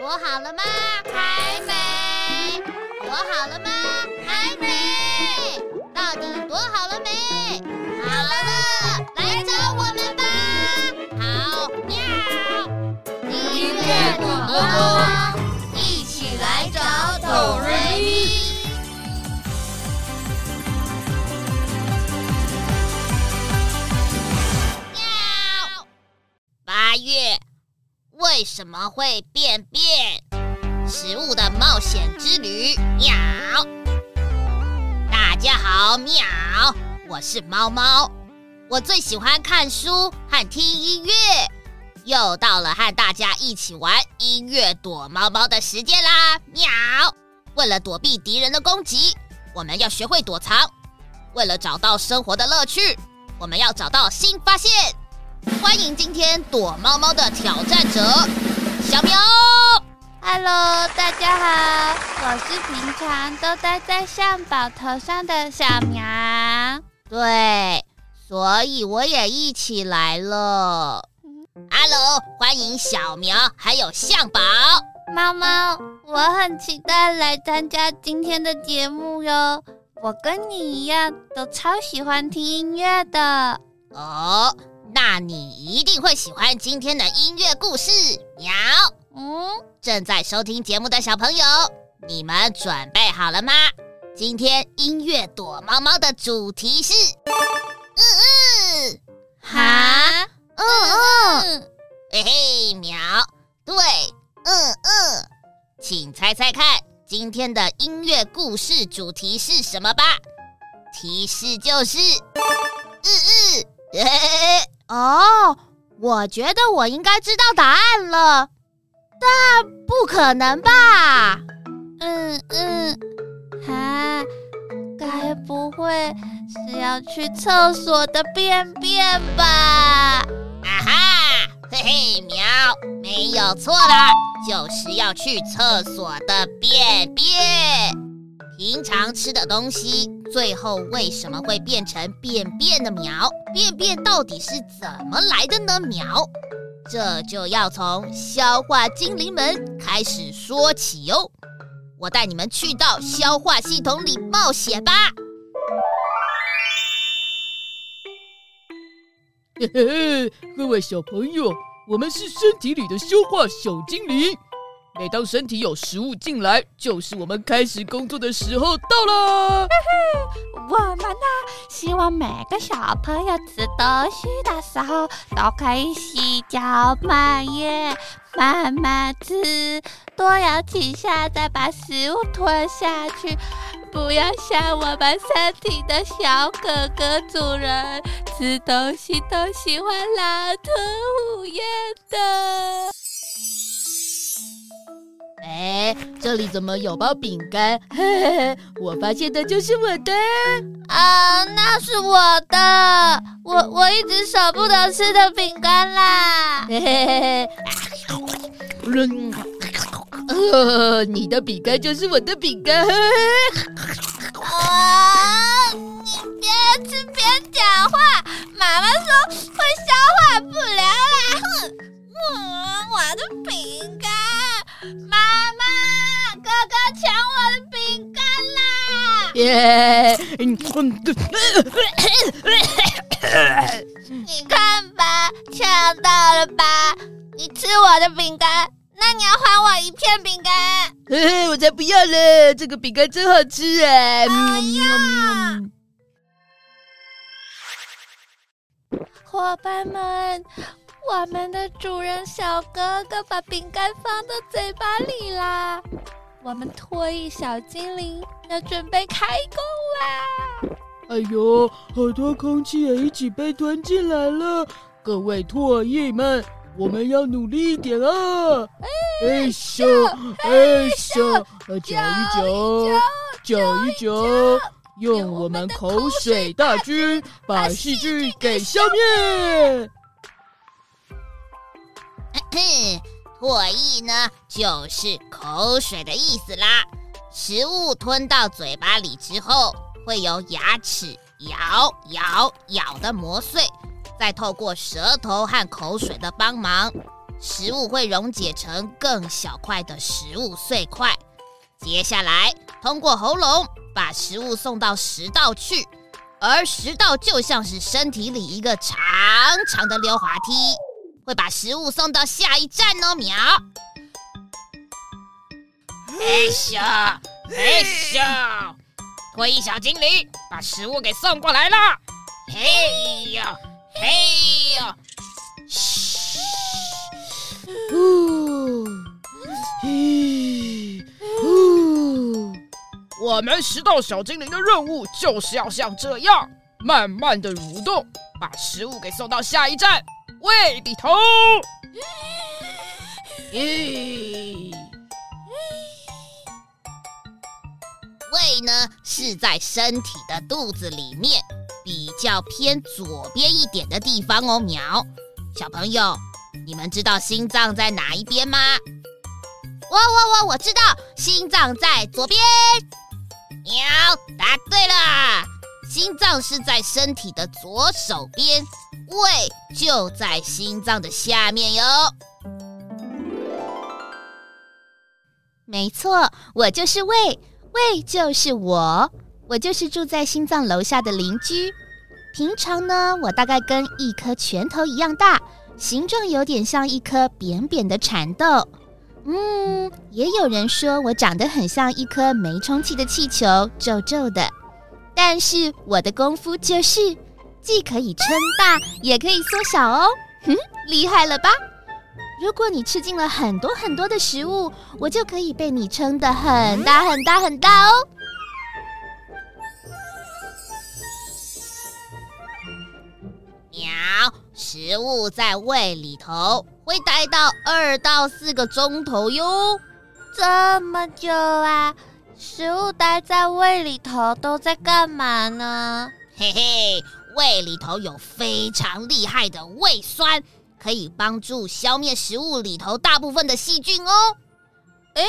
躲好了吗？还没。躲好了吗？还没。到底躲好了没？好了，来找我们吧。好，喵。音乐躲猫什么会便便？食物的冒险之旅，喵！大家好，喵！我是猫猫，我最喜欢看书和听音乐。又到了和大家一起玩音乐躲猫猫的时间啦，喵！为了躲避敌人的攻击，我们要学会躲藏；为了找到生活的乐趣，我们要找到新发现。欢迎今天躲猫猫的挑战者小苗。Hello，大家好，我是平常都待在象宝头上的小苗。对，所以我也一起来了。Hello，欢迎小苗，还有象宝。猫猫，我很期待来参加今天的节目哟。我跟你一样，都超喜欢听音乐的。哦。那你一定会喜欢今天的音乐故事，喵。嗯，正在收听节目的小朋友，你们准备好了吗？今天音乐躲猫猫的主题是，嗯嗯，哈，嗯嗯，嘿嘿，喵，对，嗯嗯，请猜猜看，今天的音乐故事主题是什么吧？提示就是，嗯嗯，嘿嘿。哦，我觉得我应该知道答案了，但不可能吧？嗯嗯，啊，该不会是要去厕所的便便吧？啊哈，嘿嘿，喵，没有错啦，就是要去厕所的便便。平常吃的东西，最后为什么会变成便便的苗？便便到底是怎么来的呢？苗，这就要从消化精灵们开始说起哟。我带你们去到消化系统里冒险吧。嘿嘿，各位小朋友，我们是身体里的消化小精灵。每当身体有食物进来，就是我们开始工作的时候到了。我们呢，希望每个小朋友吃东西的时候都可以细嚼慢咽，慢慢吃，多咬几下再把食物吞下去，不要像我们身体的小哥哥主人，吃东西都喜欢狼吞虎咽的。这里怎么有包饼干？嘿嘿嘿，我发现的就是我的啊，那是我的，我我一直舍不得吃的饼干啦。嘿嘿嘿，呃，你的饼干就是我的饼干。啊，你别吃边讲你看吧，抢到了吧？你吃我的饼干，那你要还我一片饼干。嘿嘿，我才不要了，这个饼干真好吃啊！哎呀！伙伴们。我们的主人小哥哥把饼干放到嘴巴里啦！我们唾液小精灵要准备开工啦！哎呦，好多空气也一起被吞进来了！各位唾液们，我们要努力一点啊！哎咻，哎咻，搅一搅，搅一搅，用我们口水大军把细菌给消灭。唾液呢，就是口水的意思啦。食物吞到嘴巴里之后，会由牙齿咬咬咬的磨碎，再透过舌头和口水的帮忙，食物会溶解成更小块的食物碎块。接下来通过喉咙把食物送到食道去，而食道就像是身体里一个长长的溜滑梯。会把食物送到下一站哦，喵。哎呀，哎咻，唾液小精灵把食物给送过来了。嘿呀，嘿呀，嘘，呼，咦，呼。我们食道小精灵的任务就是要像这样，慢慢的蠕动，把食物给送到下一站。胃里头，咦，胃呢是在身体的肚子里面比较偏左边一点的地方哦。苗小朋友，你们知道心脏在哪一边吗？我我我我知道，心脏在左边。苗答对了，心脏是在身体的左手边。胃就在心脏的下面哟。没错，我就是胃，胃就是我，我就是住在心脏楼下的邻居。平常呢，我大概跟一颗拳头一样大，形状有点像一颗扁扁的蚕豆。嗯，也有人说我长得很像一颗没充气的气球，皱皱的。但是我的功夫就是。既可以撑大，也可以缩小哦。哼，厉害了吧？如果你吃进了很多很多的食物，我就可以被你撑得很大很大很大哦。喵，食物在胃里头会待到二到四个钟头哟。这么久啊？食物待在胃里头都在干嘛呢？嘿嘿。胃里头有非常厉害的胃酸，可以帮助消灭食物里头大部分的细菌哦。诶，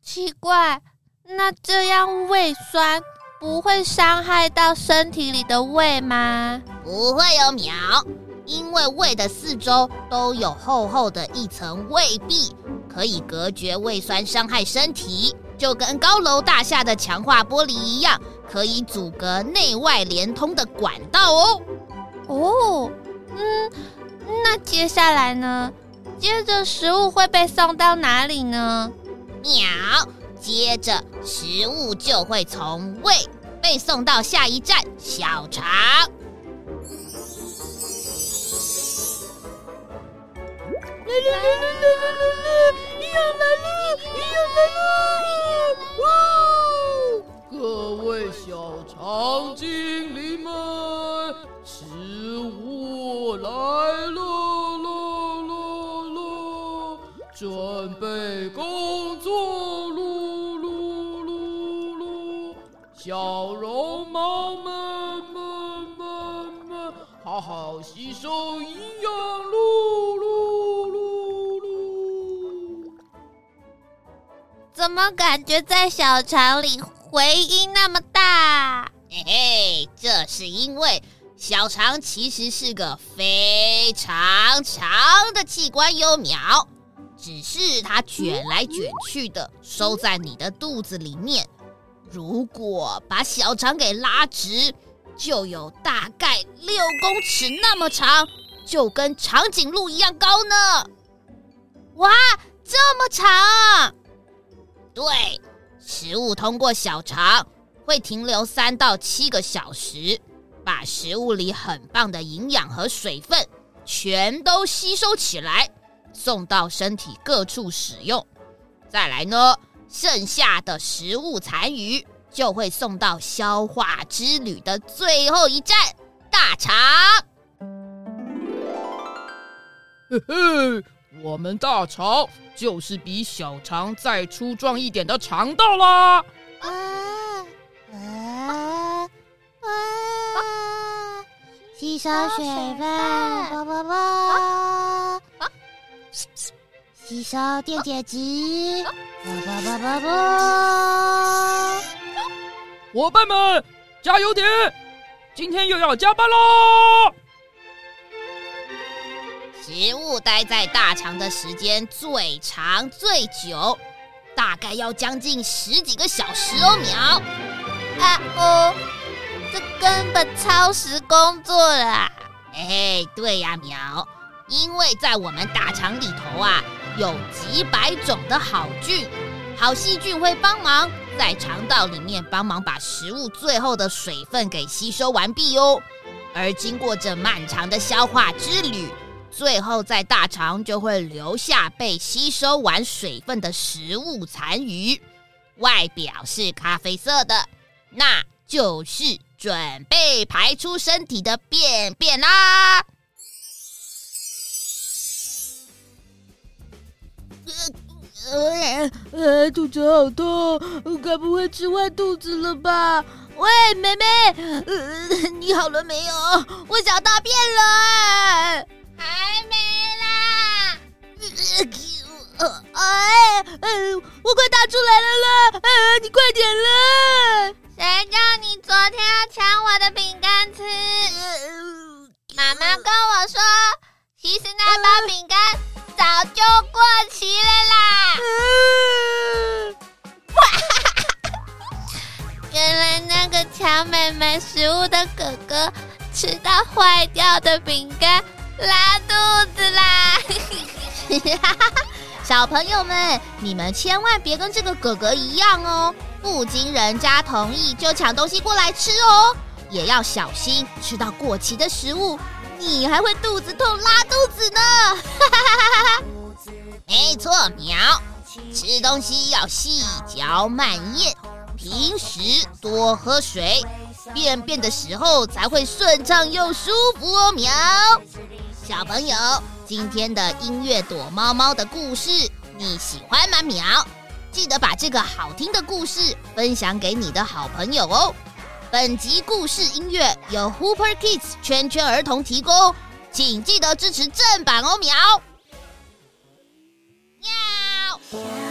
奇怪，那这样胃酸不会伤害到身体里的胃吗？不会有苗，因为胃的四周都有厚厚的一层胃壁，可以隔绝胃酸伤害身体。就跟高楼大厦的强化玻璃一样，可以阻隔内外连通的管道哦。哦，嗯，那接下来呢？接着食物会被送到哪里呢？鸟。接着食物就会从胃被送到下一站，小肠。各位小肠精灵们，食物来了了了了，准备工作噜噜噜噜，小绒毛们们们们，好好吸收营养噜噜。怎么感觉在小肠里回音那么大？嘿嘿，这是因为小肠其实是个非常长的器官，幼苗，只是它卷来卷去的收在你的肚子里面。如果把小肠给拉直，就有大概六公尺那么长，就跟长颈鹿一样高呢。哇，这么长！对，食物通过小肠会停留三到七个小时，把食物里很棒的营养和水分全都吸收起来，送到身体各处使用。再来呢，剩下的食物残余就会送到消化之旅的最后一站——大肠。嘿嘿，我们大肠就是比小肠再粗壮一点的肠道啦！啊啊啊！吸收水分，啵啵啵。吸收电解质，啵啵啵啵啵。伙伴们，加油点！今天又要加班喽！食物待在大肠的时间最长最久，大概要将近十几个小时哦，苗。啊哦，这根本超时工作了。哎，对呀，苗，因为在我们大肠里头啊，有几百种的好菌、好细菌会帮忙在肠道里面帮忙把食物最后的水分给吸收完毕哟。而经过这漫长的消化之旅。最后，在大肠就会留下被吸收完水分的食物残余，外表是咖啡色的，那就是准备排出身体的便便啦。呃呃，肚子好痛，该不会吃坏肚子了吧？喂，妹妹，呃，你好了没有？我想大便了。呃，哎，哎，我快打出来了啦！哎，你快点啦！谁叫你昨天要抢我的饼干吃？妈妈跟我说，其实那包饼干早就过期了啦！哇哈哈！原来那个抢妹妹食物的哥哥吃到坏掉的饼干。拉肚子啦！小朋友们，你们千万别跟这个哥哥一样哦，不经人家同意就抢东西过来吃哦，也要小心吃到过期的食物，你还会肚子痛、拉肚子呢。哈哈哈哈哈没错，苗，吃东西要细嚼慢咽，平时多喝水，便便的时候才会顺畅又舒服哦，苗。小朋友，今天的音乐躲猫猫的故事你喜欢吗？喵，记得把这个好听的故事分享给你的好朋友哦。本集故事音乐由 Hooper Kids 圈圈儿童提供，请记得支持正版哦，苗。喵。